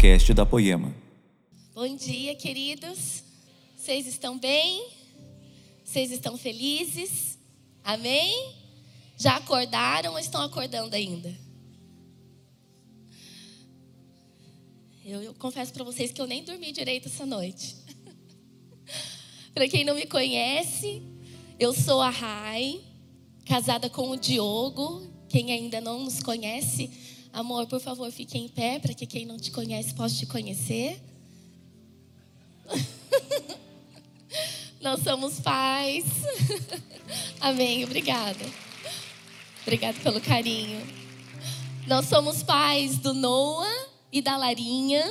podcast da Poema. Bom dia, queridos. Vocês estão bem? Vocês estão felizes? Amém? Já acordaram ou estão acordando ainda? Eu, eu confesso para vocês que eu nem dormi direito essa noite. para quem não me conhece, eu sou a Rai, casada com o Diogo. Quem ainda não nos conhece, amor, por favor, fique em pé para que quem não te conhece possa te conhecer. Nós somos pais. Amém. Obrigada. Obrigada pelo carinho. Nós somos pais do Noah e da Larinha.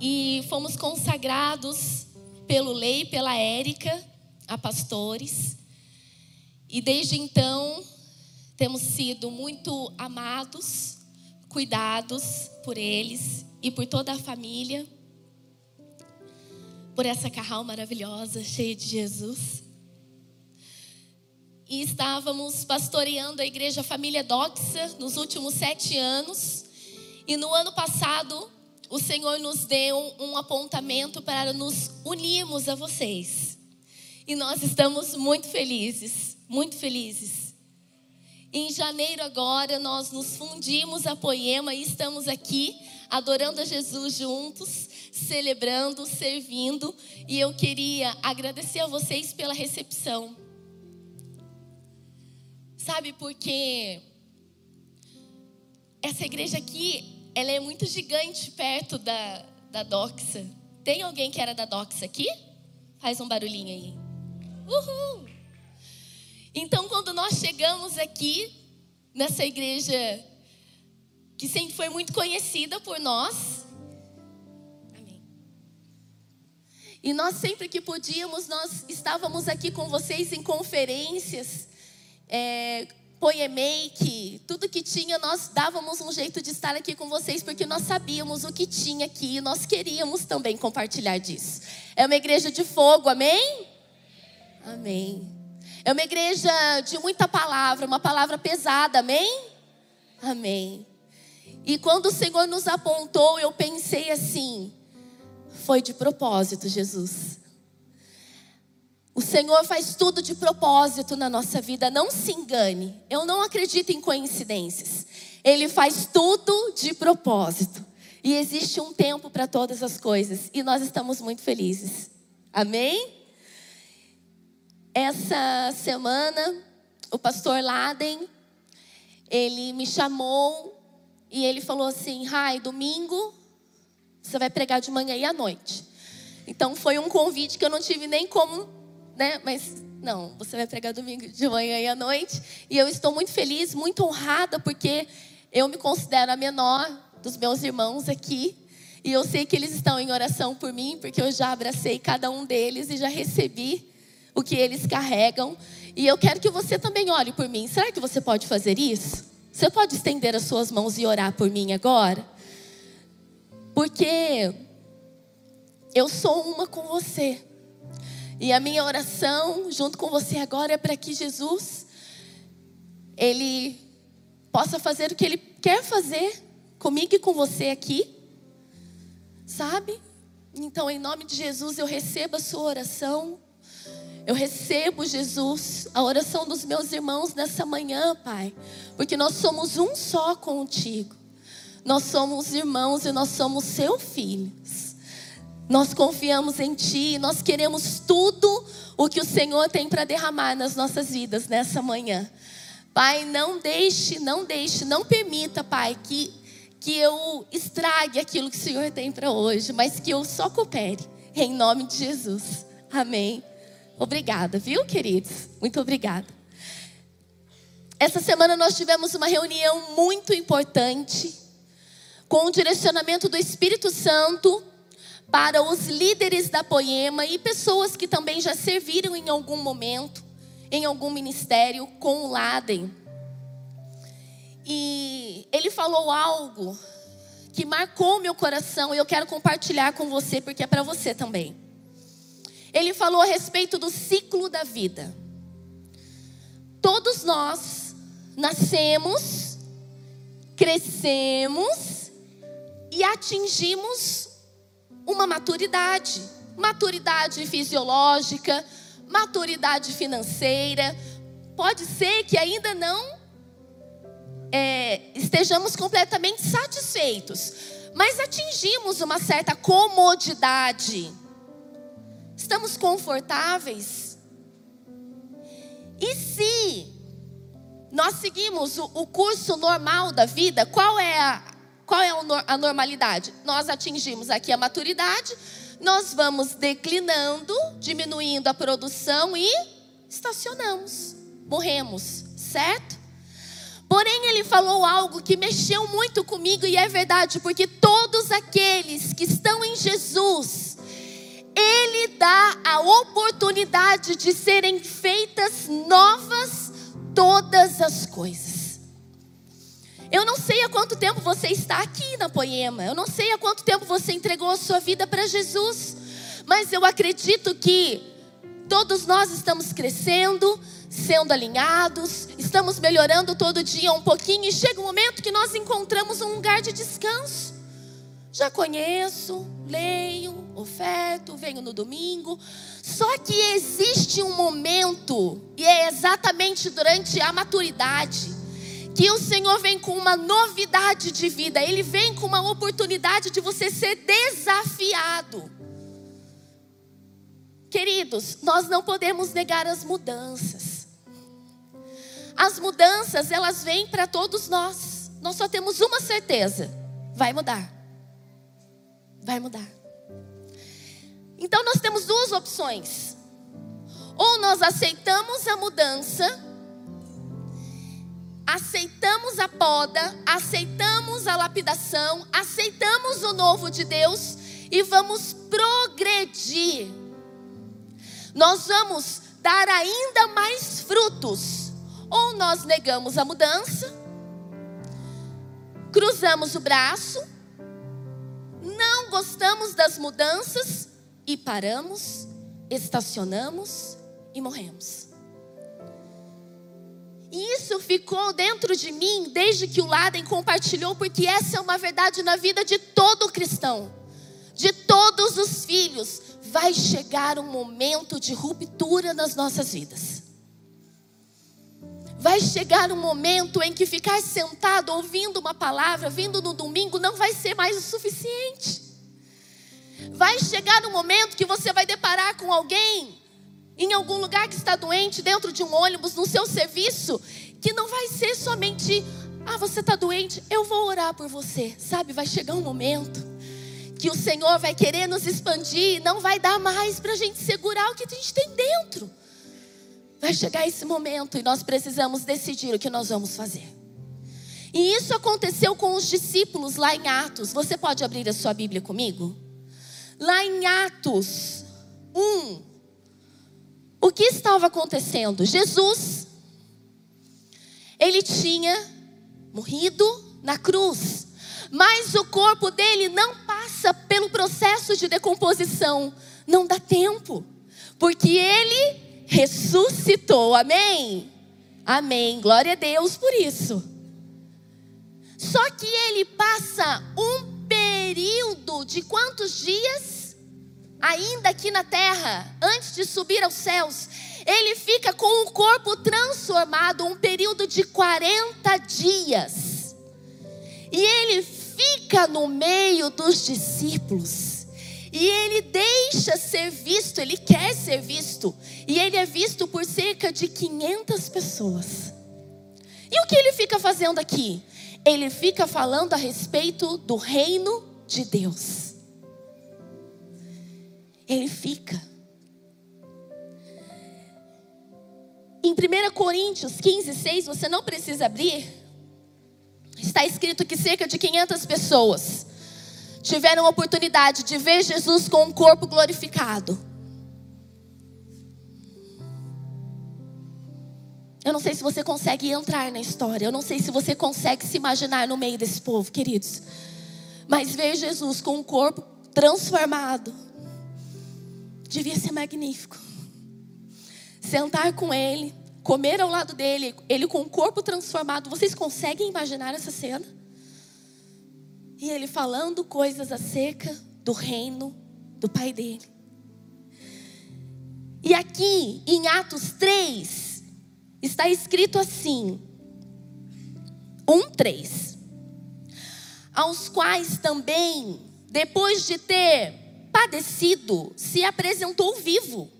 E fomos consagrados pelo Lei e pela Érica a pastores. E desde então temos sido muito amados, cuidados por eles e por toda a família. Por essa carral maravilhosa, cheia de Jesus. E estávamos pastoreando a igreja Família Doxa nos últimos sete anos. E no ano passado, o Senhor nos deu um apontamento para nos unirmos a vocês. E nós estamos muito felizes, muito felizes. Em janeiro agora nós nos fundimos a Poema e estamos aqui adorando a Jesus juntos, celebrando, servindo, e eu queria agradecer a vocês pela recepção. Sabe porque essa igreja aqui ela é muito gigante perto da, da Doxa. Tem alguém que era da Doxa aqui? Faz um barulhinho aí. Uhul! Então, quando nós chegamos aqui, nessa igreja que sempre foi muito conhecida por nós, Amém. E nós sempre que podíamos, nós estávamos aqui com vocês em conferências, é, Poemake, tudo que tinha, nós dávamos um jeito de estar aqui com vocês, porque nós sabíamos o que tinha aqui e nós queríamos também compartilhar disso. É uma igreja de fogo, amém? Amém. É uma igreja de muita palavra, uma palavra pesada, amém? Amém. E quando o Senhor nos apontou, eu pensei assim: foi de propósito, Jesus. O Senhor faz tudo de propósito na nossa vida, não se engane. Eu não acredito em coincidências. Ele faz tudo de propósito. E existe um tempo para todas as coisas. E nós estamos muito felizes. Amém? Essa semana, o pastor Laden, ele me chamou e ele falou assim: Rai, domingo você vai pregar de manhã e à noite. Então foi um convite que eu não tive nem como né? Mas não, você vai pregar domingo de manhã e à noite. E eu estou muito feliz, muito honrada, porque eu me considero a menor dos meus irmãos aqui. E eu sei que eles estão em oração por mim, porque eu já abracei cada um deles e já recebi o que eles carregam. E eu quero que você também olhe por mim. Será que você pode fazer isso? Você pode estender as suas mãos e orar por mim agora? Porque eu sou uma com você. E a minha oração junto com você agora é para que Jesus ele possa fazer o que ele quer fazer comigo e com você aqui. Sabe? Então, em nome de Jesus, eu recebo a sua oração. Eu recebo, Jesus, a oração dos meus irmãos nessa manhã, Pai, porque nós somos um só contigo. Nós somos irmãos e nós somos seus filhos. Nós confiamos em Ti, nós queremos tudo o que o Senhor tem para derramar nas nossas vidas nessa manhã. Pai, não deixe, não deixe, não permita, Pai, que, que eu estrague aquilo que o Senhor tem para hoje, mas que eu só coopere, em nome de Jesus. Amém. Obrigada, viu, queridos? Muito obrigada. Essa semana nós tivemos uma reunião muito importante, com o direcionamento do Espírito Santo para os líderes da Poema e pessoas que também já serviram em algum momento, em algum ministério com o Laden. E ele falou algo que marcou meu coração e eu quero compartilhar com você porque é para você também. Ele falou a respeito do ciclo da vida. Todos nós nascemos, crescemos e atingimos uma maturidade, maturidade fisiológica, maturidade financeira. Pode ser que ainda não é, estejamos completamente satisfeitos, mas atingimos uma certa comodidade. Estamos confortáveis. E se nós seguimos o, curso normal da vida, qual é a, qual é a normalidade? Nós atingimos aqui a maturidade, nós vamos declinando, diminuindo a produção e estacionamos, morremos, certo? Porém, ele falou algo que mexeu muito comigo e é verdade, porque todos aqueles que estão em Jesus, ele dá a oportunidade de serem feitas novas todas as coisas. Eu não sei há quanto tempo você está aqui na Poema, eu não sei há quanto tempo você entregou a sua vida para Jesus, mas eu acredito que todos nós estamos crescendo, sendo alinhados, estamos melhorando todo dia um pouquinho e chega um momento que nós encontramos um lugar de descanso. Já conheço, leio, oferto, venho no domingo. Só que existe um momento, e é exatamente durante a maturidade, que o Senhor vem com uma novidade de vida, Ele vem com uma oportunidade de você ser desafiado. Queridos, nós não podemos negar as mudanças. As mudanças, elas vêm para todos nós. Nós só temos uma certeza: vai mudar. Vai mudar. Então nós temos duas opções. Ou nós aceitamos a mudança, aceitamos a poda, aceitamos a lapidação, aceitamos o novo de Deus e vamos progredir. Nós vamos dar ainda mais frutos ou nós negamos a mudança, cruzamos o braço, não gostamos das mudanças e paramos, estacionamos e morremos. E isso ficou dentro de mim desde que o Laden compartilhou, porque essa é uma verdade na vida de todo cristão, de todos os filhos. Vai chegar um momento de ruptura nas nossas vidas. Vai chegar um momento em que ficar sentado ouvindo uma palavra, vindo no domingo, não vai ser mais o suficiente. Vai chegar um momento que você vai deparar com alguém em algum lugar que está doente, dentro de um ônibus, no seu serviço, que não vai ser somente, ah, você está doente, eu vou orar por você. Sabe, vai chegar um momento que o Senhor vai querer nos expandir, não vai dar mais para a gente segurar o que a gente tem dentro. Vai chegar esse momento e nós precisamos decidir o que nós vamos fazer. E isso aconteceu com os discípulos lá em Atos. Você pode abrir a sua Bíblia comigo? Lá em Atos 1. O que estava acontecendo? Jesus, ele tinha morrido na cruz, mas o corpo dele não passa pelo processo de decomposição, não dá tempo, porque ele ressuscitou. Amém? Amém. Glória a Deus por isso. Só que ele passa um período de quantos dias? Ainda aqui na terra, antes de subir aos céus, ele fica com o corpo transformado um período de 40 dias. E ele fica no meio dos discípulos. E ele deixa ser visto, ele quer ser visto. E ele é visto por cerca de 500 pessoas. E o que ele fica fazendo aqui? Ele fica falando a respeito do reino de Deus. Ele fica. Em 1 Coríntios 15, 6, você não precisa abrir. Está escrito que cerca de 500 pessoas tiveram a oportunidade de ver Jesus com um corpo glorificado. Eu não sei se você consegue entrar na história, eu não sei se você consegue se imaginar no meio desse povo, queridos. Mas ver Jesus com um corpo transformado devia ser magnífico. Sentar com ele, comer ao lado dele, ele com o corpo transformado. Vocês conseguem imaginar essa cena? E ele falando coisas acerca do reino do pai dele. E aqui em Atos 3 está escrito assim: 1, 3. Aos quais também, depois de ter padecido, se apresentou vivo,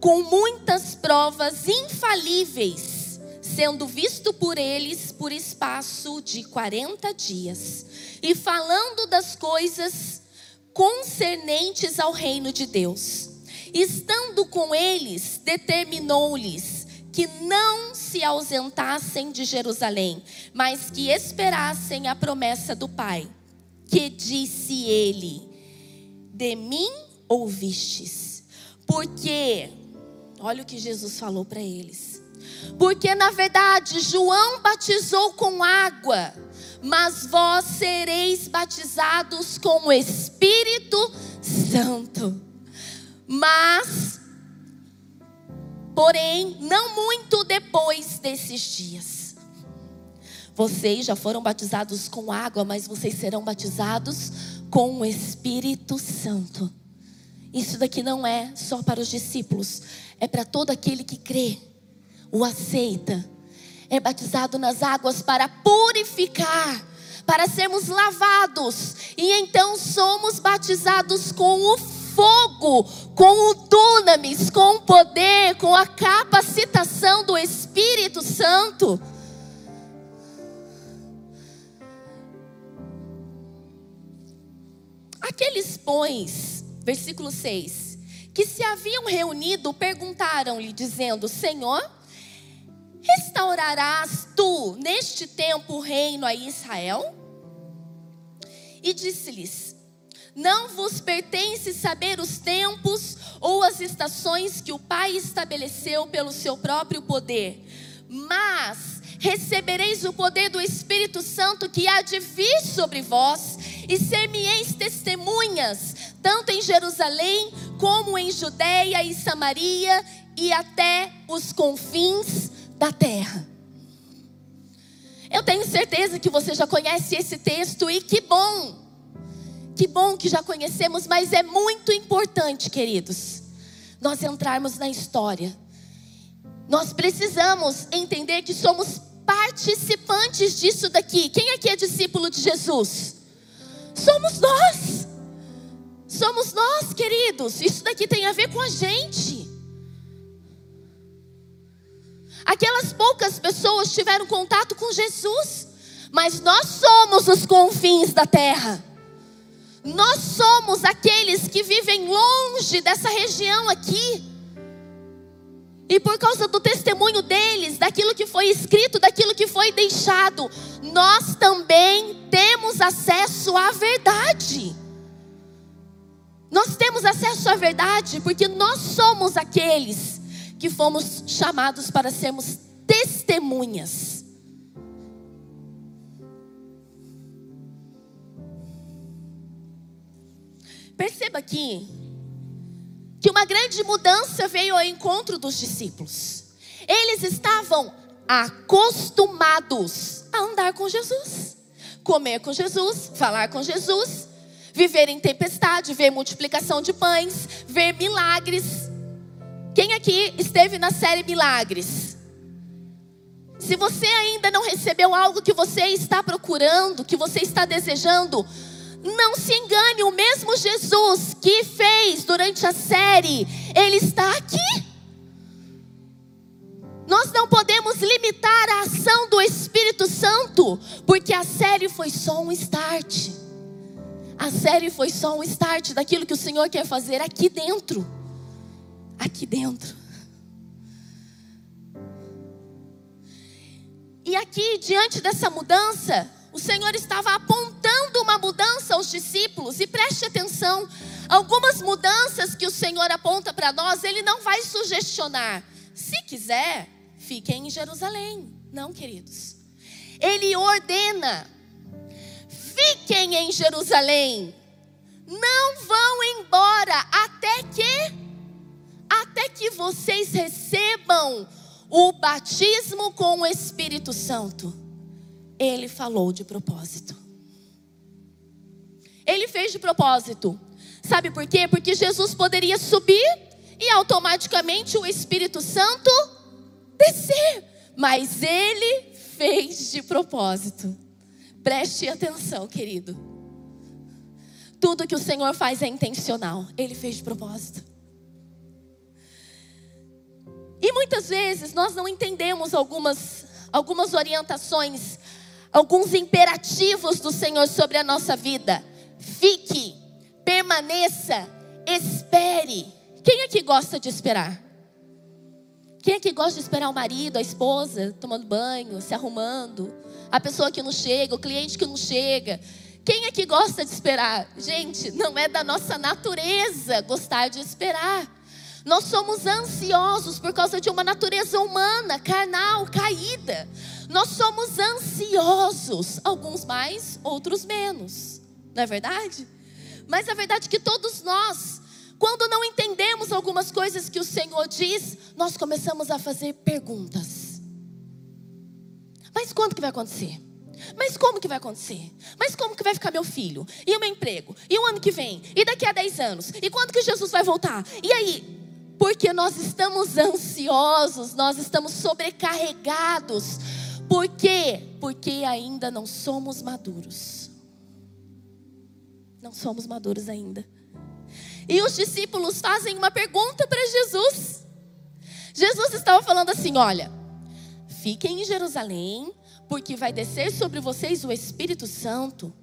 com muitas provas infalíveis, sendo visto por eles por espaço de 40 dias, e falando das coisas concernentes ao reino de Deus. Estando com eles, determinou-lhes que não se ausentassem de Jerusalém, mas que esperassem a promessa do Pai. Que disse ele: De mim ouvistes. Porque, olha o que Jesus falou para eles. Porque na verdade João batizou com água, mas vós sereis batizados com o Espírito Santo. Mas, porém, não muito depois desses dias. Vocês já foram batizados com água, mas vocês serão batizados com o Espírito Santo. Isso daqui não é só para os discípulos, é para todo aquele que crê, o aceita. É batizado nas águas para purificar, para sermos lavados, e então somos batizados com o fogo, com o dunamis, com o poder, com a capacitação do Espírito Santo. Aqueles pões, versículo 6, que se haviam reunido, perguntaram-lhe, dizendo: Senhor, restaurarás tu neste tempo o reino a Israel? E disse-lhes: Não vos pertence saber os tempos ou as estações que o Pai estabeleceu pelo seu próprio poder, mas recebereis o poder do Espírito Santo que há de vir sobre vós, e ser-me-eis testemunhas, tanto em Jerusalém, como em Judéia e Samaria, e até os confins da terra. Eu tenho certeza que você já conhece esse texto, e que bom, que bom que já conhecemos, mas é muito importante, queridos, nós entrarmos na história. Nós precisamos entender que somos participantes disso daqui. Quem aqui é discípulo de Jesus? Somos nós. Somos nós, queridos. Isso daqui tem a ver com a gente. Aquelas poucas pessoas tiveram contato com Jesus, mas nós somos os confins da terra. Nós somos aqueles que vivem longe dessa região aqui. E por causa do testemunho deles, daquilo que foi escrito, daquilo que foi deixado, nós também temos acesso à verdade. Nós temos acesso à verdade porque nós somos aqueles que fomos chamados para sermos testemunhas. Perceba aqui que uma grande mudança veio ao encontro dos discípulos. Eles estavam acostumados a andar com Jesus, comer com Jesus, falar com Jesus, viver em tempestade, ver multiplicação de pães, ver milagres. Quem aqui esteve na série Milagres? Se você ainda não recebeu algo que você está procurando, que você está desejando, não se engane, o mesmo Jesus que fez durante a série, ele está aqui. Nós não podemos limitar a ação do Espírito Santo, porque a série foi só um start. A série foi só um start daquilo que o Senhor quer fazer aqui dentro. Aqui dentro. E aqui, diante dessa mudança, o Senhor estava apontando uma mudança aos discípulos, e preste atenção: algumas mudanças que o Senhor aponta para nós, Ele não vai sugestionar. Se quiser, fiquem em Jerusalém. Não, queridos. Ele ordena: fiquem em Jerusalém. Não vão embora até que até que vocês recebam o batismo com o Espírito Santo ele falou de propósito. ele fez de propósito. Sabe por quê? Porque Jesus poderia subir e automaticamente o Espírito Santo descer. Mas ele fez de propósito. Preste atenção, querido. Tudo que o Senhor faz é intencional. Ele fez de propósito. E muitas vezes nós não entendemos algumas, algumas orientações, alguns imperativos do Senhor sobre a nossa vida. Fique, permaneça, espere. Quem aqui gosta de esperar? Quem aqui gosta de esperar o marido, a esposa, tomando banho, se arrumando? A pessoa que não chega, o cliente que não chega. Quem aqui gosta de esperar? Gente, não é da nossa natureza gostar de esperar. Nós somos ansiosos por causa de uma natureza humana, carnal, caída. Nós somos ansiosos, alguns mais, outros menos. Não é verdade? Mas a verdade é que todos nós, quando não entendemos algumas coisas que o Senhor diz, nós começamos a fazer perguntas. Mas quando que vai acontecer? Mas como que vai acontecer? Mas como que vai ficar meu filho? E o meu emprego? E o ano que vem? E daqui a 10 anos? E quando que Jesus vai voltar? E aí? Porque nós estamos ansiosos, nós estamos sobrecarregados. Por quê? Porque ainda não somos maduros. Não somos maduros ainda. E os discípulos fazem uma pergunta para Jesus. Jesus estava falando assim: olha, fiquem em Jerusalém, porque vai descer sobre vocês o Espírito Santo.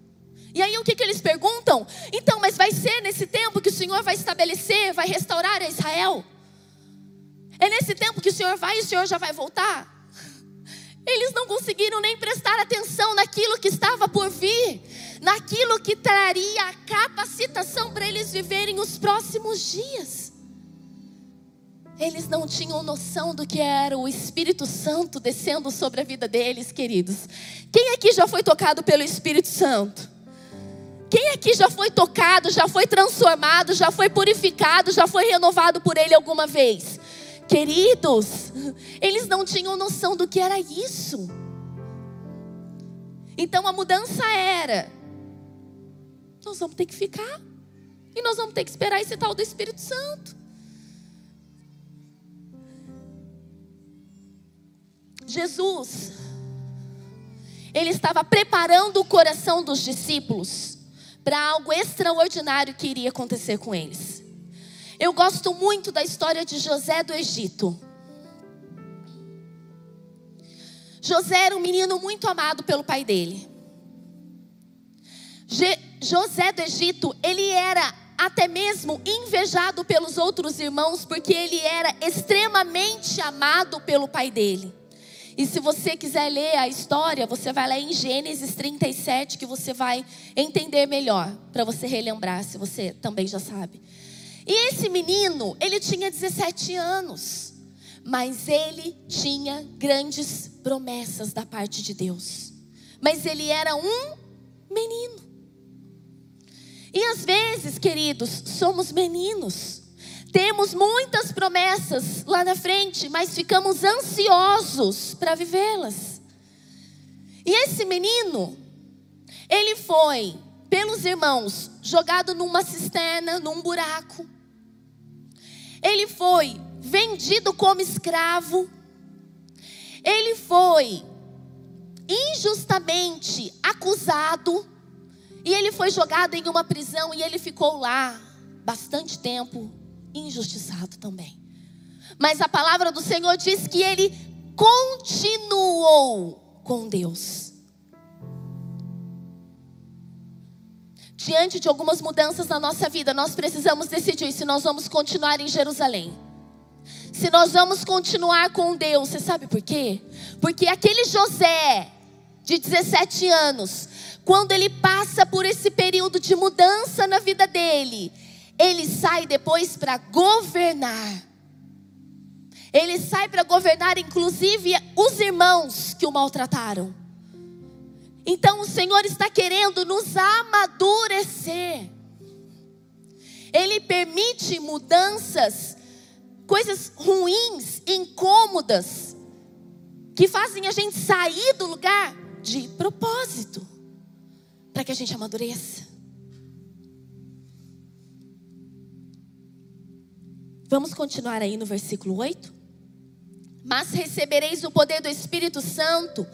E aí o que, que eles perguntam? Então, mas vai ser nesse tempo que o Senhor vai estabelecer, vai restaurar a Israel? É nesse tempo que o Senhor vai e o Senhor já vai voltar? Eles não conseguiram nem prestar atenção naquilo que estava por vir, naquilo que traria a capacitação para eles viverem os próximos dias. Eles não tinham noção do que era o Espírito Santo descendo sobre a vida deles, queridos. Quem aqui já foi tocado pelo Espírito Santo? Quem aqui já foi tocado, já foi transformado, já foi purificado, já foi renovado por Ele alguma vez? Queridos, eles não tinham noção do que era isso. Então a mudança era: nós vamos ter que ficar, e nós vamos ter que esperar esse tal do Espírito Santo. Jesus, ele estava preparando o coração dos discípulos para algo extraordinário que iria acontecer com eles. Eu gosto muito da história de José do Egito. José era um menino muito amado pelo pai dele. Je José do Egito, ele era até mesmo invejado pelos outros irmãos, porque ele era extremamente amado pelo pai dele. E se você quiser ler a história, você vai lá em Gênesis 37, que você vai entender melhor, para você relembrar, se você também já sabe. E esse menino, ele tinha 17 anos, mas ele tinha grandes promessas da parte de Deus. Mas ele era um menino. E às vezes, queridos, somos meninos. Temos muitas promessas lá na frente, mas ficamos ansiosos para vivê-las. E esse menino, ele foi, pelos irmãos, jogado numa cisterna, num buraco. Ele foi vendido como escravo. Ele foi injustamente acusado. E ele foi jogado em uma prisão e ele ficou lá bastante tempo injustiçado também. Mas a palavra do Senhor diz que ele continuou com Deus. Diante de algumas mudanças na nossa vida, nós precisamos decidir se nós vamos continuar em Jerusalém. Se nós vamos continuar com Deus, você sabe por quê? Porque aquele José, de 17 anos, quando ele passa por esse período de mudança na vida dele, ele sai depois para governar. Ele sai para governar, inclusive, os irmãos que o maltrataram. Então, o Senhor está querendo nos amadurecer. Ele permite mudanças, coisas ruins, incômodas, que fazem a gente sair do lugar de propósito, para que a gente amadureça. Vamos continuar aí no versículo 8? Mas recebereis o poder do Espírito Santo,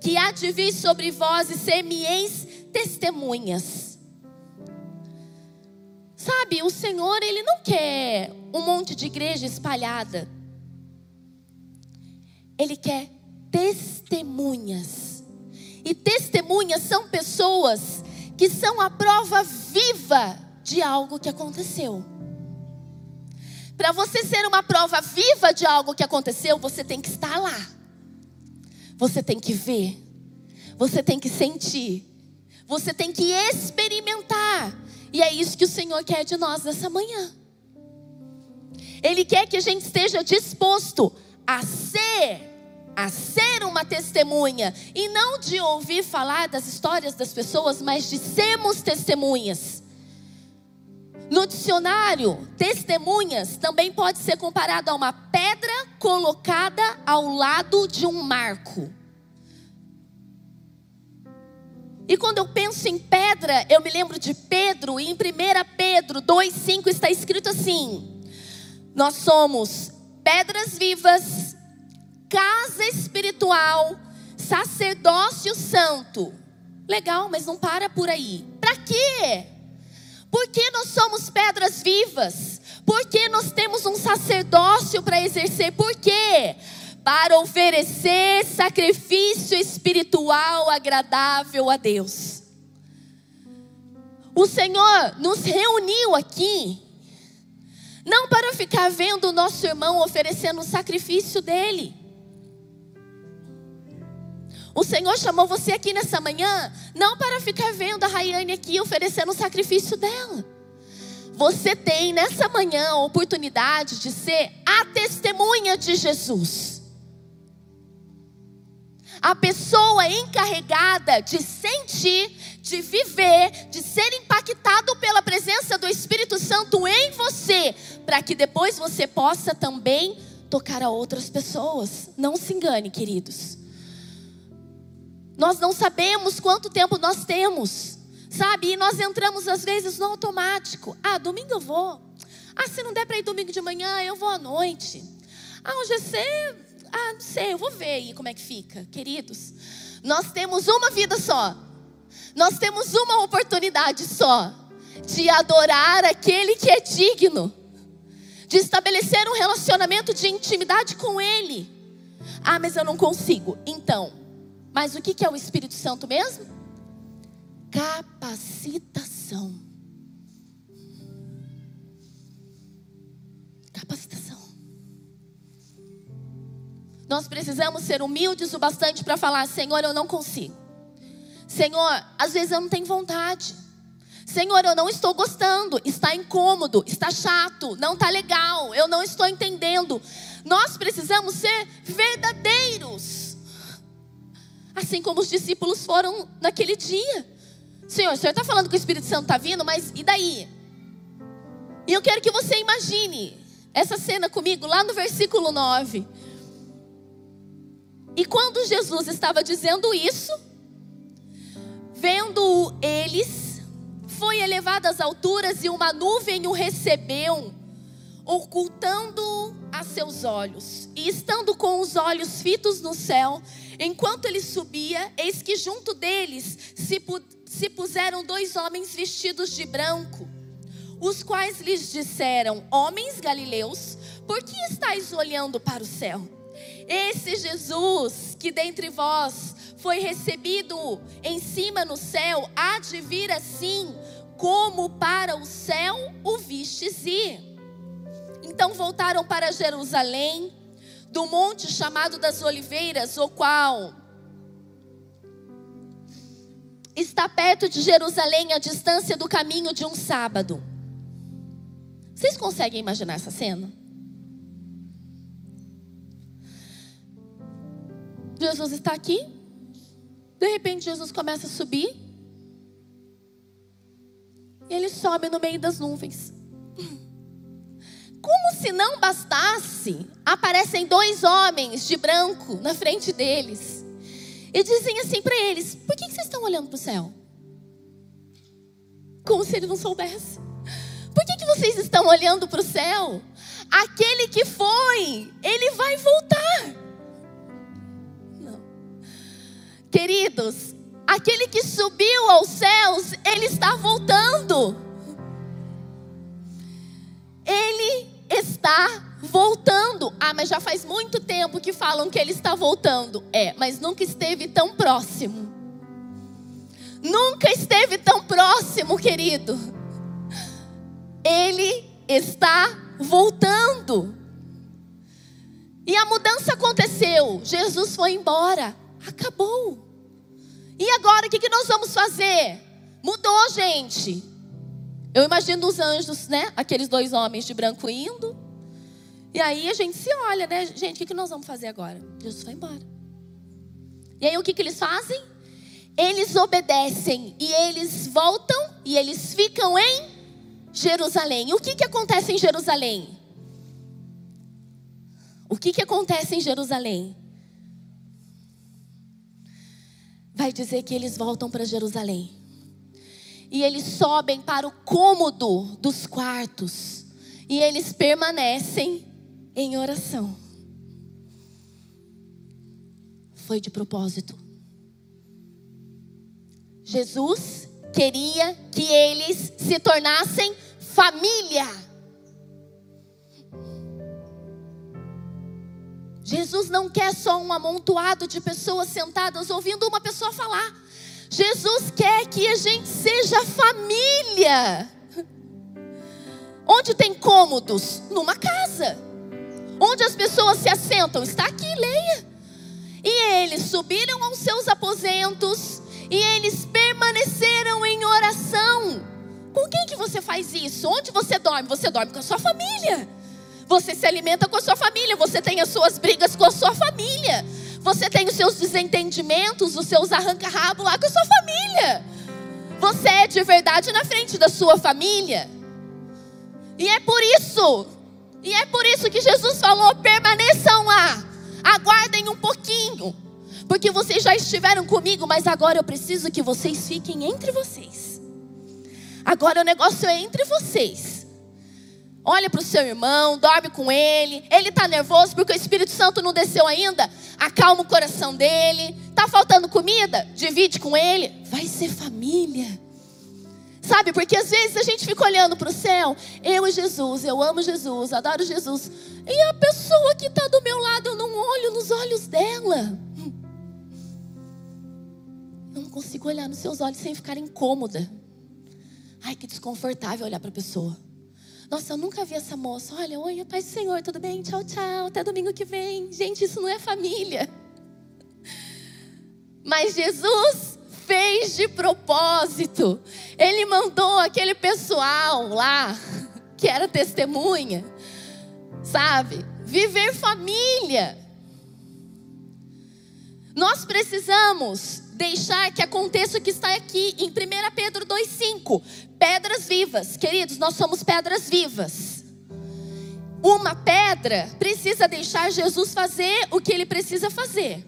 que há de vir sobre vós e ser-me-eis testemunhas. Sabe, o Senhor, Ele não quer um monte de igreja espalhada. Ele quer testemunhas. E testemunhas são pessoas que são a prova viva de algo que aconteceu. Para você ser uma prova viva de algo que aconteceu, você tem que estar lá. Você tem que ver. Você tem que sentir. Você tem que experimentar. E é isso que o Senhor quer de nós nessa manhã. Ele quer que a gente esteja disposto a ser, a ser uma testemunha. E não de ouvir falar das histórias das pessoas, mas de sermos testemunhas. No dicionário, testemunhas também pode ser comparado a uma pedra colocada ao lado de um marco. E quando eu penso em pedra, eu me lembro de Pedro, e em 1 Pedro 2,5 está escrito assim: Nós somos pedras vivas, casa espiritual, sacerdócio santo. Legal, mas não para por aí. Para quê? Porque nós somos pedras vivas. Porque nós temos um sacerdócio para exercer. Por quê? Para oferecer sacrifício espiritual agradável a Deus. O Senhor nos reuniu aqui, não para ficar vendo o nosso irmão oferecendo o sacrifício dele. O Senhor chamou você aqui nessa manhã, não para ficar vendo a Rayane aqui oferecendo o sacrifício dela. Você tem nessa manhã a oportunidade de ser a testemunha de Jesus. A pessoa encarregada de sentir, de viver, de ser impactado pela presença do Espírito Santo em você, para que depois você possa também tocar a outras pessoas. Não se engane, queridos. Nós não sabemos quanto tempo nós temos, sabe? E nós entramos às vezes no automático. Ah, domingo eu vou. Ah, se não der para ir domingo de manhã, eu vou à noite. Ah, o GC, ah, não sei, eu vou ver aí como é que fica. Queridos, nós temos uma vida só. Nós temos uma oportunidade só de adorar aquele que é digno, de estabelecer um relacionamento de intimidade com Ele. Ah, mas eu não consigo. Então, mas o que é o Espírito Santo mesmo? Capacitação. Capacitação. Nós precisamos ser humildes o bastante para falar: Senhor, eu não consigo. Senhor, às vezes eu não tenho vontade. Senhor, eu não estou gostando, está incômodo, está chato, não está legal, eu não estou entendendo. Nós precisamos ser verdadeiros. Assim como os discípulos foram naquele dia. Senhor, o Senhor está falando que o Espírito Santo está vindo, mas e daí? E eu quero que você imagine essa cena comigo, lá no versículo 9. E quando Jesus estava dizendo isso, vendo eles, foi elevado às alturas e uma nuvem o recebeu, ocultando a seus olhos. E estando com os olhos fitos no céu, Enquanto ele subia, eis que junto deles se, se puseram dois homens vestidos de branco, os quais lhes disseram: Homens galileus, por que estáis olhando para o céu? Esse Jesus que dentre vós foi recebido em cima no céu, há de vir assim, como para o céu o vistes ir. Então voltaram para Jerusalém do monte chamado das Oliveiras, o qual está perto de Jerusalém, a distância do caminho de um sábado. Vocês conseguem imaginar essa cena? Jesus está aqui, de repente Jesus começa a subir, e ele sobe no meio das nuvens. Se não bastasse, aparecem dois homens de branco na frente deles e dizem assim para eles: Por que vocês estão olhando para o céu? Como se ele não soubesse. Por que, que vocês estão olhando para o céu? aquele que foi, ele vai voltar. Não. Queridos, aquele que subiu aos céus, ele está voltando. Ele está voltando. Ah, mas já faz muito tempo que falam que ele está voltando. É, mas nunca esteve tão próximo. Nunca esteve tão próximo, querido. Ele está voltando. E a mudança aconteceu. Jesus foi embora. Acabou. E agora o que, nós vamos fazer? Mudou, gente. Eu imagino os anjos, né? Aqueles dois homens de branco indo. E aí a gente se olha, né? Gente, o que, nós vamos fazer agora? Jesus foi embora. E aí o que, que eles fazem? Eles obedecem e eles voltam e eles ficam em Jerusalém. E o que, que acontece em Jerusalém? O que, que acontece em Jerusalém? Vai dizer que eles voltam para Jerusalém. E eles sobem para o cômodo dos quartos. E eles permanecem em oração. Foi de propósito. Jesus queria que eles se tornassem família. Jesus não quer só um amontoado de pessoas sentadas ouvindo uma pessoa falar. Jesus quer que a gente seja família. Onde tem cômodos? Numa casa. Onde as pessoas se assentam? Está aqui, leia. E eles subiram aos seus aposentos e eles permaneceram em oração. Com quem que você faz isso? Onde você dorme? Você dorme com a sua família. Você se alimenta com a sua família, você tem as suas brigas com a sua família. Você tem os seus desentendimentos, os seus arranca-rabo lá com a sua família. Você é de verdade na frente da sua família. E é por isso, e é por isso que Jesus falou: permaneçam lá, aguardem um pouquinho, porque vocês já estiveram comigo, mas agora eu preciso que vocês fiquem entre vocês. Agora o negócio é entre vocês. Olha para o seu irmão, dorme com ele. Ele está nervoso porque o Espírito Santo não desceu ainda. Acalma o coração dele. Está faltando comida? Divide com ele. Vai ser família. Sabe, porque às vezes a gente fica olhando para o céu. Eu e Jesus, eu amo Jesus, adoro Jesus. E a pessoa que está do meu lado, eu não olho nos olhos dela. Eu não consigo olhar nos seus olhos sem ficar incômoda. Ai, que desconfortável olhar para a pessoa. Nossa, eu nunca vi essa moça. Olha, oi, paz do Senhor, tudo bem? Tchau, tchau. Até domingo que vem. Gente, isso não é família. Mas Jesus fez de propósito. Ele mandou aquele pessoal lá, que era testemunha, sabe? Viver família. Nós precisamos deixar que aconteça o que está aqui em 1 Pedro 2,5. Pedras vivas. Queridos, nós somos pedras vivas. Uma pedra precisa deixar Jesus fazer o que ele precisa fazer.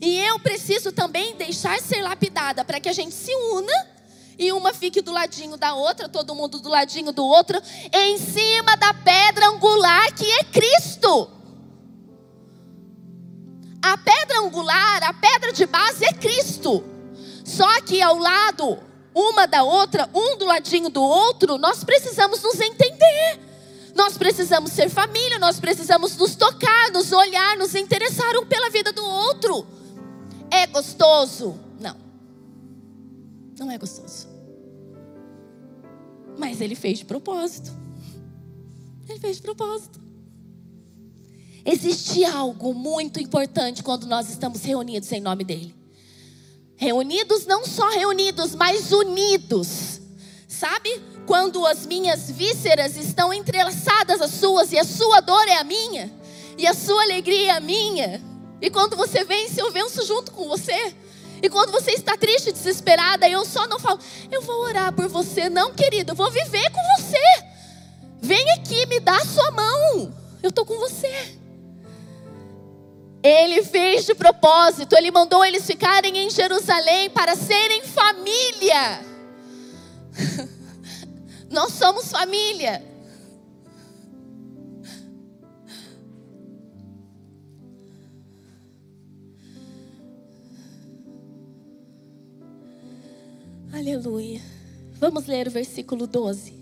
E eu preciso também deixar ser lapidada para que a gente se una e uma fique do ladinho da outra, todo mundo do ladinho do outro, em cima da pedra angular que é Cristo. A pedra angular, a pedra de base é Cristo. Só que ao lado, uma da outra, um do ladinho do outro, nós precisamos nos entender. Nós precisamos ser família, nós precisamos nos tocar, nos olhar, nos interessar um pela vida do outro. É gostoso? Não. Não é gostoso. Mas ele fez de propósito. Ele fez de propósito. Existe algo muito importante quando nós estamos reunidos em nome dEle. Reunidos, não só reunidos, mas unidos. Sabe? Quando as minhas vísceras estão entrelaçadas às suas e a sua dor é a minha e a sua alegria é a minha. E quando você vence, eu venço junto com você. E quando você está triste, desesperada, eu só não falo, eu vou orar por você. Não, querido, eu vou viver com você. Vem aqui, me dá a sua mão. Eu estou com você. Ele fez de propósito, ele mandou eles ficarem em Jerusalém para serem família. Nós somos família. Aleluia. Vamos ler o versículo 12.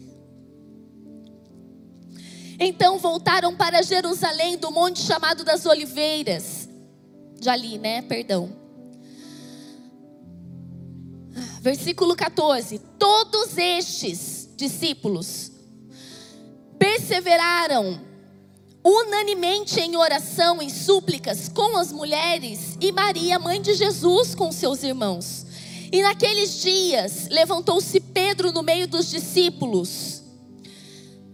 Então voltaram para Jerusalém do monte chamado das Oliveiras. Já li, né? Perdão. Versículo 14. Todos estes discípulos perseveraram unanimemente em oração e súplicas com as mulheres e Maria, mãe de Jesus, com seus irmãos. E naqueles dias levantou-se Pedro no meio dos discípulos,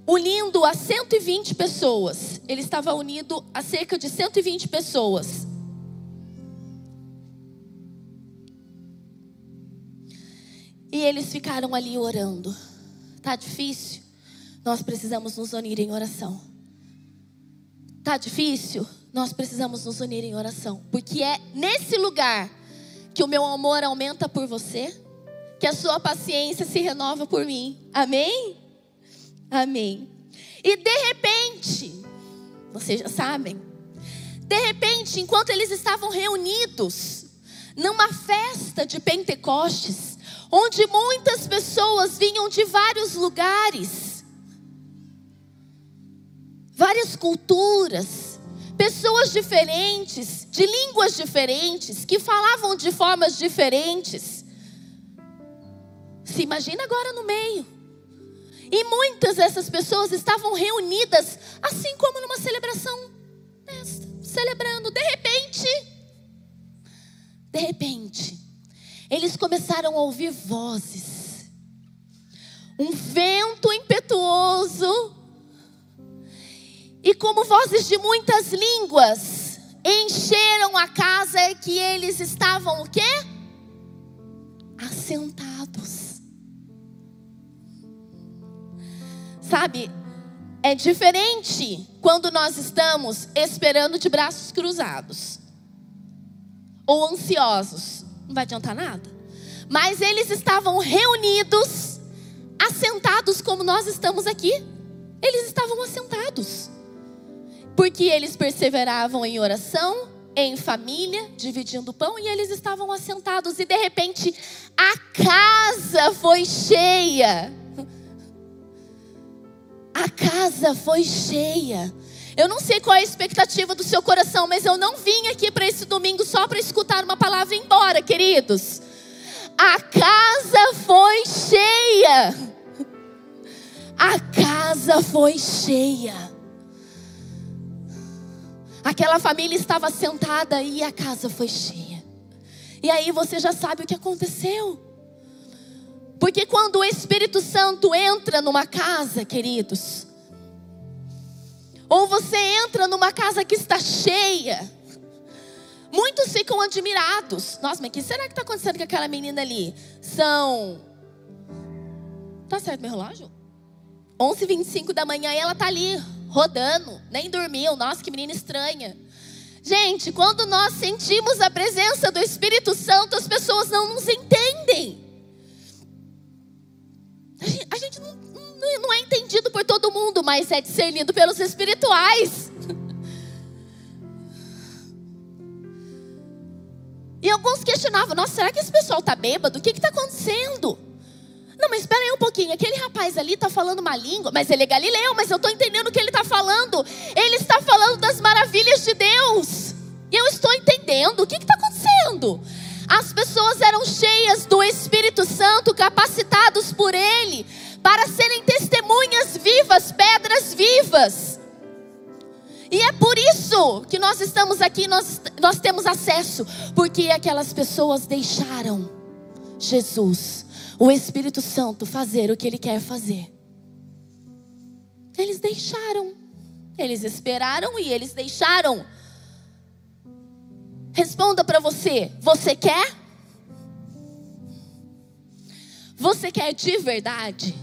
unindo a 120 pessoas. Ele estava unido a cerca de 120 pessoas. E eles ficaram ali orando. Tá difícil? Nós precisamos nos unir em oração. Tá difícil? Nós precisamos nos unir em oração, porque é nesse lugar que o meu amor aumenta por você, que a sua paciência se renova por mim. Amém? Amém. E de repente, vocês já sabem, de repente, enquanto eles estavam reunidos numa festa de Pentecostes, onde muitas pessoas vinham de vários lugares, várias culturas, pessoas diferentes, de línguas diferentes, que falavam de formas diferentes. Se imagina agora no meio. E muitas dessas pessoas estavam reunidas, assim como numa celebração celebrando. De repente, de repente, eles começaram a ouvir vozes. Um vento impetuoso e como vozes de muitas línguas encheram a casa que eles estavam o quê? Assentados. Sabe, é diferente quando nós estamos esperando de braços cruzados ou ansiosos. Não vai adiantar nada. Mas eles estavam reunidos, assentados como nós estamos aqui. Eles estavam assentados. Porque eles perseveravam em oração, em família, dividindo o pão, e eles estavam assentados, e de repente a casa foi cheia. A casa foi cheia. Eu não sei qual é a expectativa do seu coração, mas eu não vim aqui para esse domingo só para escutar uma palavra e ir embora, queridos. A casa foi cheia. A casa foi cheia. Aquela família estava sentada e a casa foi cheia. E aí você já sabe o que aconteceu. Porque quando o Espírito Santo entra numa casa, queridos, ou você entra numa casa que está cheia, muitos ficam admirados. Nossa, mas o que será que está acontecendo com aquela menina ali? São. Tá certo meu relógio? 11h25 da manhã e ela está ali rodando, nem dormiu. Nossa, que menina estranha. Gente, quando nós sentimos a presença do Espírito Santo, as pessoas não nos entendem. A gente, não, não é entendido por todo mundo, mas é discernido pelos espirituais. E alguns questionavam: nossa, será que esse pessoal está bêbado? O que está acontecendo? Não, mas espera aí um pouquinho. Aquele rapaz ali está falando uma língua, mas ele é galileu, mas eu estou entendendo o que ele está falando. Ele está falando das maravilhas de Deus. E eu estou entendendo. O que está acontecendo? As pessoas eram cheias do Espírito Santo, capacitados por Ele, para serem testemunhas vivas, pedras vivas. E é por isso que nós estamos aqui, nós, nós temos acesso, porque aquelas pessoas deixaram Jesus o Espírito Santo fazer o que ele quer fazer. Eles deixaram. Eles esperaram e eles deixaram. Responda para você: você quer? Você quer de verdade?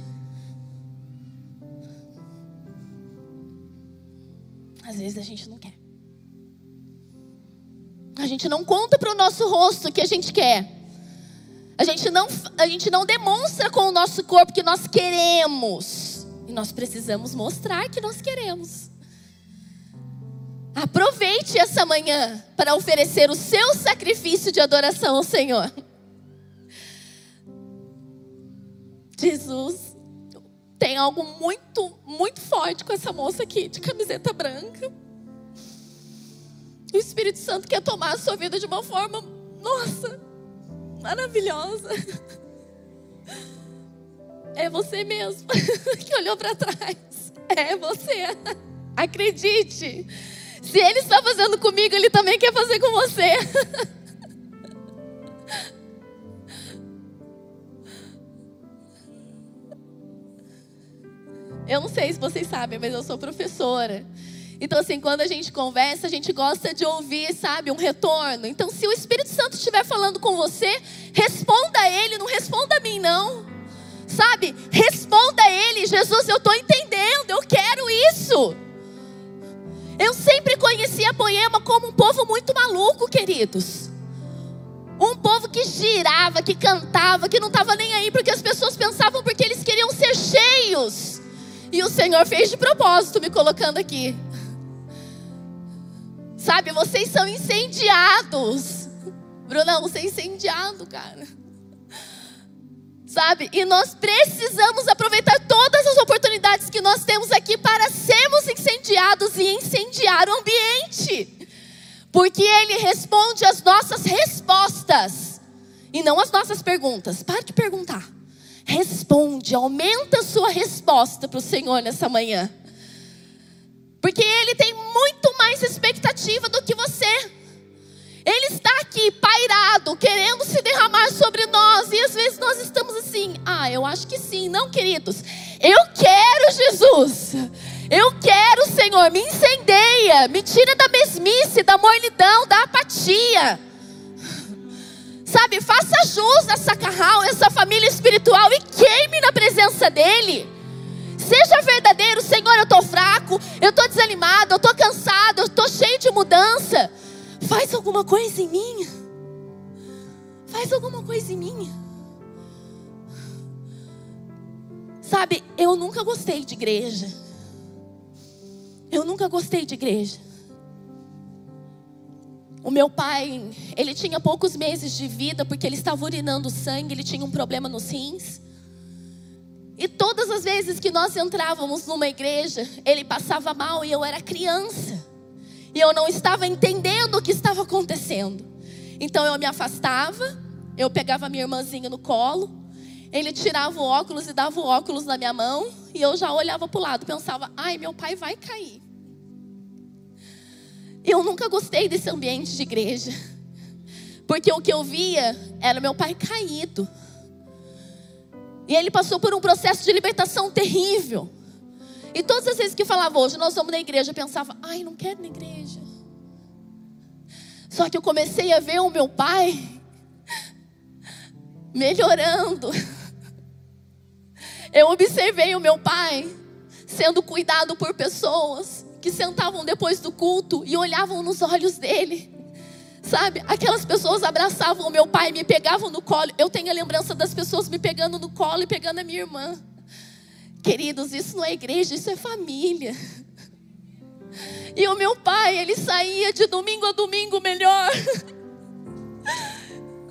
Às vezes a gente não quer. A gente não conta para o nosso rosto o que a gente quer. A gente não, a gente não demonstra com o nosso corpo que nós queremos. E nós precisamos mostrar que nós queremos. Aproveite essa manhã para oferecer o seu sacrifício de adoração ao Senhor. Jesus tem algo muito, muito forte com essa moça aqui, de camiseta branca. O Espírito Santo quer tomar a sua vida de uma forma, nossa, maravilhosa. É você mesmo que olhou para trás. É você. Acredite. Se Ele está fazendo comigo, Ele também quer fazer com você. Eu não sei se vocês sabem, mas eu sou professora. Então, assim, quando a gente conversa, a gente gosta de ouvir, sabe, um retorno. Então, se o Espírito Santo estiver falando com você, responda a Ele, não responda a mim, não. Sabe? Responda a Ele, Jesus, eu estou entendendo, eu quero isso. Eu sempre conheci a Poema como um povo muito maluco, queridos. Um povo que girava, que cantava, que não estava nem aí, porque as pessoas pensavam porque eles queriam ser cheios. E o Senhor fez de propósito me colocando aqui. Sabe, vocês são incendiados. Brunão, você é incendiado, cara. Sabe? E nós precisamos aproveitar todas as oportunidades que nós temos aqui para sermos incendiados e incendiar o ambiente. Porque Ele responde as nossas respostas e não as nossas perguntas. Para de perguntar. Responde, aumenta a sua resposta para o Senhor nessa manhã. Porque Ele tem muito mais expectativa do que você. Ele está aqui pairado, querendo se derramar sobre nós. E às vezes nós estamos assim: ah, eu acho que sim. Não, queridos. Eu quero Jesus. Eu quero, Senhor. Me incendeia. Me tira da mesmice, da mornidão, da apatia. Sabe, faça jus nessa carral, essa família espiritual e queime na presença dEle. Seja verdadeiro, Senhor, eu estou fraco, eu estou desanimado, eu estou cansado, eu estou cheio de mudança. Faz alguma coisa em mim. Faz alguma coisa em mim. Sabe, eu nunca gostei de igreja. Eu nunca gostei de igreja. O meu pai, ele tinha poucos meses de vida porque ele estava urinando sangue, ele tinha um problema nos rins. E todas as vezes que nós entrávamos numa igreja, ele passava mal e eu era criança. E eu não estava entendendo o que estava acontecendo. Então eu me afastava, eu pegava minha irmãzinha no colo, ele tirava o óculos e dava o óculos na minha mão, e eu já olhava para o lado, pensava: ai, meu pai vai cair. Eu nunca gostei desse ambiente de igreja. Porque o que eu via era meu pai caído. E ele passou por um processo de libertação terrível. E todas as vezes que falava hoje, nós vamos na igreja, eu pensava, ai, não quero ir na igreja. Só que eu comecei a ver o meu pai melhorando. Eu observei o meu pai sendo cuidado por pessoas que sentavam depois do culto e olhavam nos olhos dele. Sabe, aquelas pessoas abraçavam o meu pai, me pegavam no colo. Eu tenho a lembrança das pessoas me pegando no colo e pegando a minha irmã. Queridos, isso não é igreja, isso é família. E o meu pai, ele saía de domingo a domingo melhor.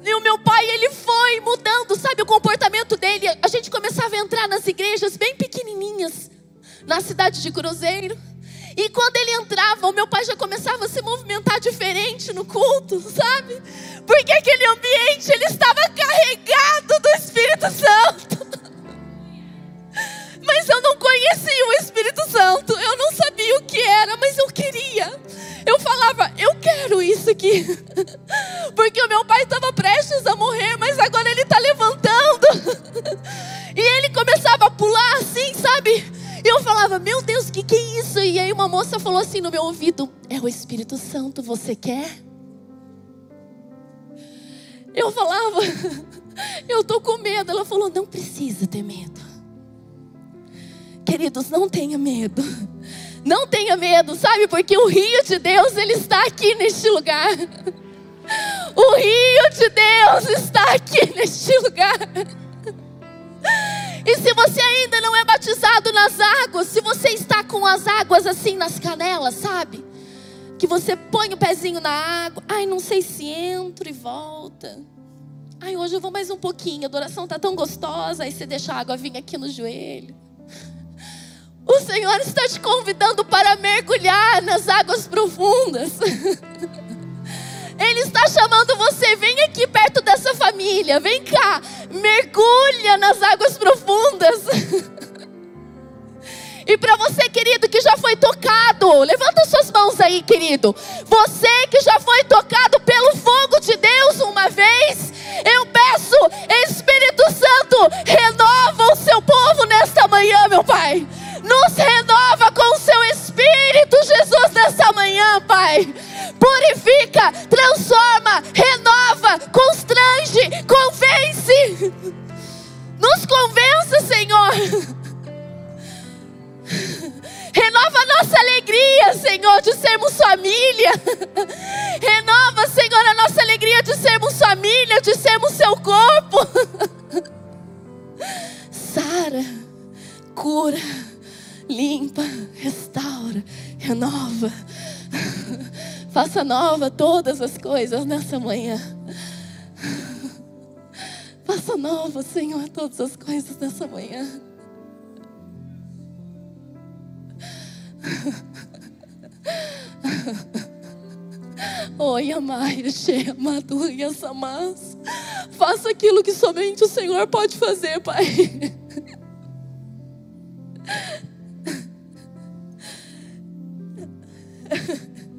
E o meu pai, ele foi mudando, sabe, o comportamento dele. A gente começava a entrar nas igrejas bem pequenininhas, na cidade de Cruzeiro. E quando ele entrava, o meu pai já começava a se movimentar diferente no culto, sabe? Porque aquele ambiente ele estava carregado do Espírito Santo. Conhecia o Espírito Santo, eu não sabia o que era, mas eu queria. Eu falava, eu quero isso aqui. Porque o meu pai estava prestes a morrer, mas agora ele está levantando. E ele começava a pular assim, sabe? E eu falava, meu Deus, o que, que é isso? E aí uma moça falou assim no meu ouvido: É o Espírito Santo, você quer? Eu falava, eu tô com medo. Ela falou: Não precisa ter medo. Queridos, não tenha medo. Não tenha medo, sabe? Porque o rio de Deus, ele está aqui neste lugar. O rio de Deus está aqui neste lugar. E se você ainda não é batizado nas águas, se você está com as águas assim nas canelas, sabe? Que você põe o pezinho na água, ai, não sei se entro e volta. Ai, hoje eu vou mais um pouquinho, a adoração tá tão gostosa, aí você deixa a água vir aqui no joelho. O Senhor está te convidando para mergulhar nas águas profundas. Ele está chamando você, vem aqui perto dessa família, vem cá, mergulha nas águas profundas. E para você, querido, que já foi tocado, levanta suas mãos aí, querido. Você que já foi tocado pelo fogo de Deus uma vez, eu peço, Espírito Santo, renova o seu povo nesta manhã, meu Pai. Nos renova com o seu Espírito, Jesus, nesta manhã, Pai. Purifica, transforma, renova, constrange, convence. Nos convença, Senhor. Renova nossa alegria, Senhor, de sermos família. Renova, Senhor, a nossa alegria de sermos família, de sermos seu corpo. Sara, cura, limpa, restaura, renova. Faça nova todas as coisas nessa manhã. Faça nova, Senhor, todas as coisas nessa manhã. Oi, amai, cheia, madura, samas. Faça aquilo que somente o Senhor pode fazer, Pai.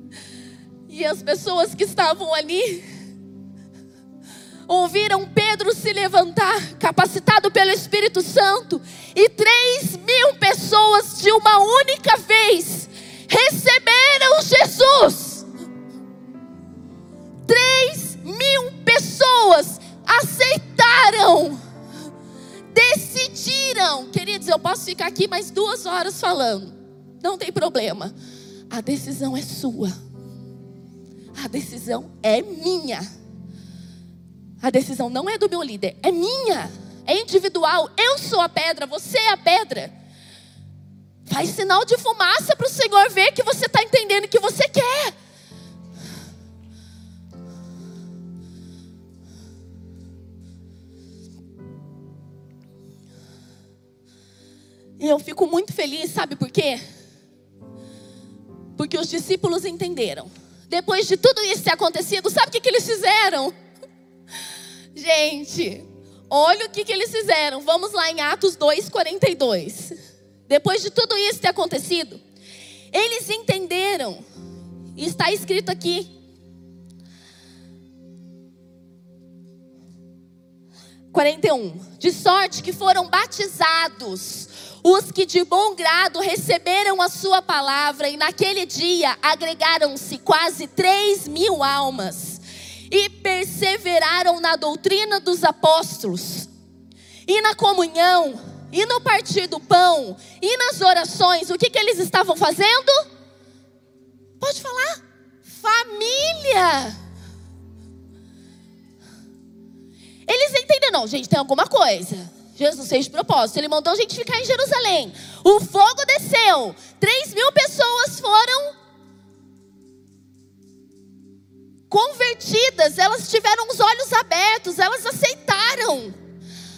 E as pessoas que estavam ali ouviram Pedro se levantar, capacitado pelo Espírito Santo, e três mil pessoas de uma única vez receberam Jesus. Três mil pessoas aceitaram, decidiram. Queridos, eu posso ficar aqui mais duas horas falando, não tem problema. A decisão é sua, a decisão é minha. A decisão não é do meu líder, é minha, é individual. Eu sou a pedra, você é a pedra. Faz sinal de fumaça para o Senhor ver que você está entendendo que você quer. E eu fico muito feliz, sabe por quê? Porque os discípulos entenderam. Depois de tudo isso ter acontecido, sabe o que, que eles fizeram? Gente, olha o que, que eles fizeram. Vamos lá em Atos 2,42. Depois de tudo isso ter acontecido, eles entenderam, e está escrito aqui. Quarenta. De sorte que foram batizados os que de bom grado receberam a sua palavra, e naquele dia agregaram-se quase três mil almas e perseveraram na doutrina dos apóstolos, e na comunhão, e no partir do pão, e nas orações. O que, que eles estavam fazendo? Pode falar? Família. Eles entenderam, não, gente, tem alguma coisa. Jesus fez propósito, ele mandou a gente ficar em Jerusalém. O fogo desceu, três mil pessoas foram convertidas, elas tiveram os olhos abertos, elas aceitaram.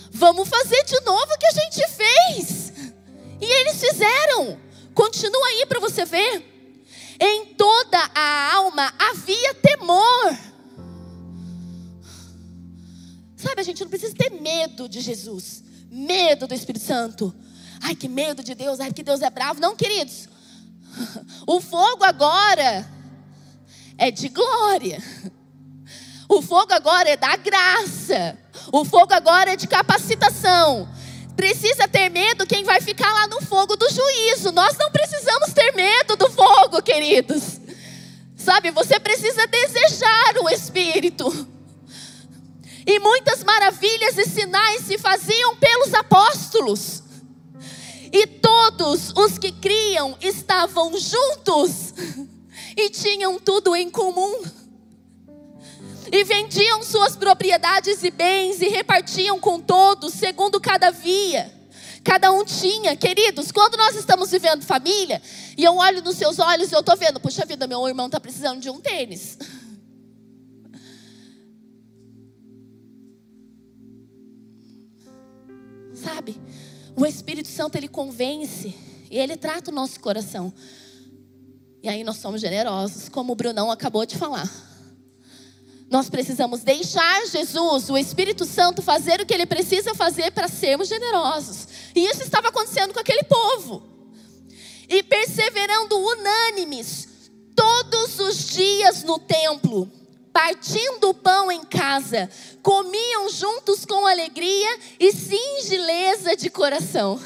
Vamos fazer de novo o que a gente fez. E eles fizeram. Continua aí para você ver. Em toda a alma havia temor. Sabe, a gente não precisa ter medo de Jesus, medo do Espírito Santo. Ai, que medo de Deus, ai, que Deus é bravo. Não, queridos. O fogo agora é de glória. O fogo agora é da graça. O fogo agora é de capacitação. Precisa ter medo quem vai ficar lá no fogo do juízo. Nós não precisamos ter medo do fogo, queridos. Sabe, você precisa desejar o Espírito. E muitas maravilhas e sinais se faziam pelos apóstolos. E todos os que criam estavam juntos e tinham tudo em comum. E vendiam suas propriedades e bens e repartiam com todos, segundo cada via. Cada um tinha, queridos, quando nós estamos vivendo família, e eu olho nos seus olhos e eu estou vendo, puxa vida, meu irmão está precisando de um tênis. Sabe? O Espírito Santo ele convence e ele trata o nosso coração. E aí nós somos generosos, como o Brunão acabou de falar. Nós precisamos deixar Jesus, o Espírito Santo, fazer o que ele precisa fazer para sermos generosos. E isso estava acontecendo com aquele povo. E perseverando unânimes todos os dias no templo, partindo o pão em casa, comiam juntos com alegria e singeleza de coração.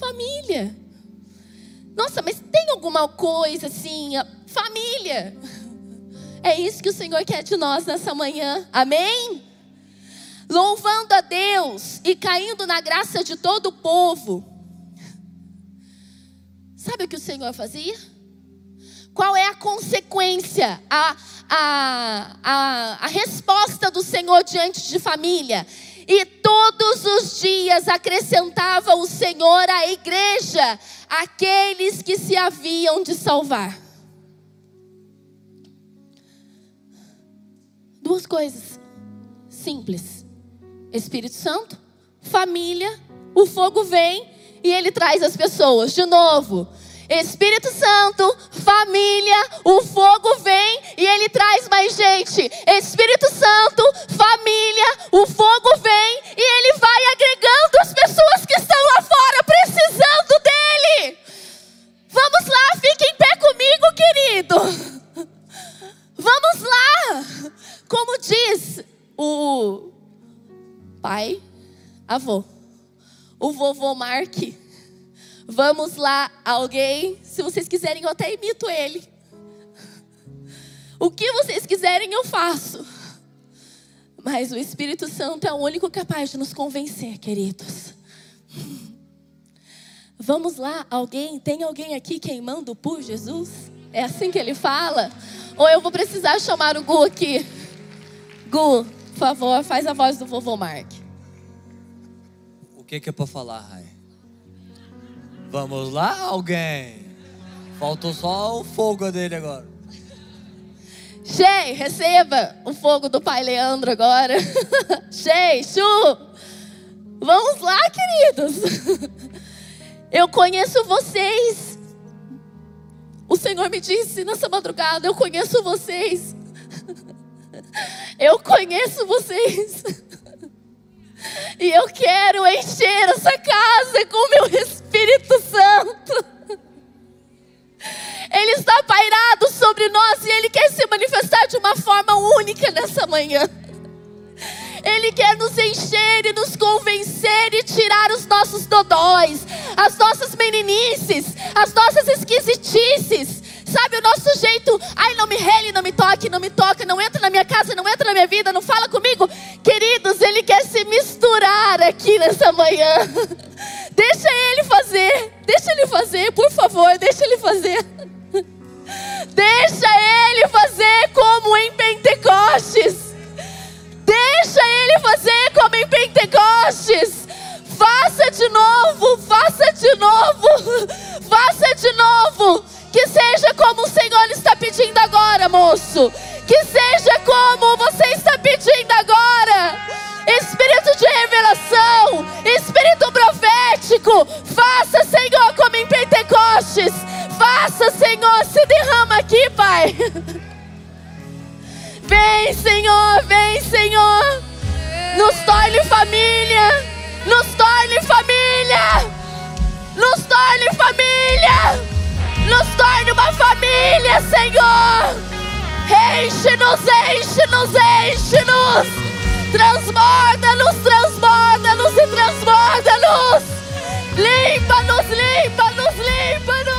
Família. Nossa, mas tem alguma coisa assim, família. É isso que o Senhor quer de nós nessa manhã. Amém? Louvando a Deus e caindo na graça de todo o povo. Sabe o que o Senhor fazia? Qual é a consequência, a, a, a, a resposta do Senhor diante de família? E todos os dias acrescentava o Senhor à igreja aqueles que se haviam de salvar. Duas coisas simples: Espírito Santo, família, o fogo vem e ele traz as pessoas. De novo, Espírito Santo, família, o fogo vem e ele traz mais gente. Espírito Santo, família, o fogo vem e ele vai agregando as pessoas que estão lá fora precisando dele. Vamos lá, fique em pé comigo, querido. Vamos lá. Como diz o pai, avô, o vovô Mark Vamos lá, alguém. Se vocês quiserem, eu até imito ele. O que vocês quiserem, eu faço. Mas o Espírito Santo é o único capaz de nos convencer, queridos. Vamos lá, alguém? Tem alguém aqui queimando por Jesus? É assim que ele fala? Ou eu vou precisar chamar o Gu aqui? Gu, por favor, faz a voz do vovô Mark. O que, que é para falar, Rai? Vamos lá, alguém? Faltou só o fogo dele agora. Shei, receba o fogo do pai Leandro agora. Shei, Chu. Vamos lá, queridos. Eu conheço vocês. O Senhor me disse nessa madrugada: Eu conheço vocês. Eu conheço vocês. E eu quero encher essa casa com meu Espírito Santo. Ele está pairado sobre nós e Ele quer se manifestar de uma forma única nessa manhã. Ele quer nos encher e nos convencer e tirar os nossos dodóis, as nossas meninices, as nossas esquisitices, Sabe, o nosso jeito, ai, não me rele, não me toque, não me toca, não entra na minha casa, não entra na minha vida, não fala comigo. Queridos, Ele quer se misturar aqui nessa manhã. Deixa Ele fazer, deixa Ele fazer, por favor, deixa Ele fazer. Deixa Ele fazer como em Pentecostes. Deixa Ele fazer como em Pentecostes. Faça de novo, faça de novo, faça de novo. Que seja como o Senhor está pedindo agora, moço. Que seja como você está pedindo agora. Espírito de revelação, Espírito profético, faça, Senhor, como em Pentecostes. Faça, Senhor, se derrama aqui, Pai. Vem, Senhor, vem, Senhor. Nos torne família. Nos torne família. Nos torne família. Nos torne uma família, Senhor. Enche-nos, enche-nos, enche-nos. Transborda-nos, transborda-nos e transborda-nos. Limpa-nos, limpa-nos, limpa-nos.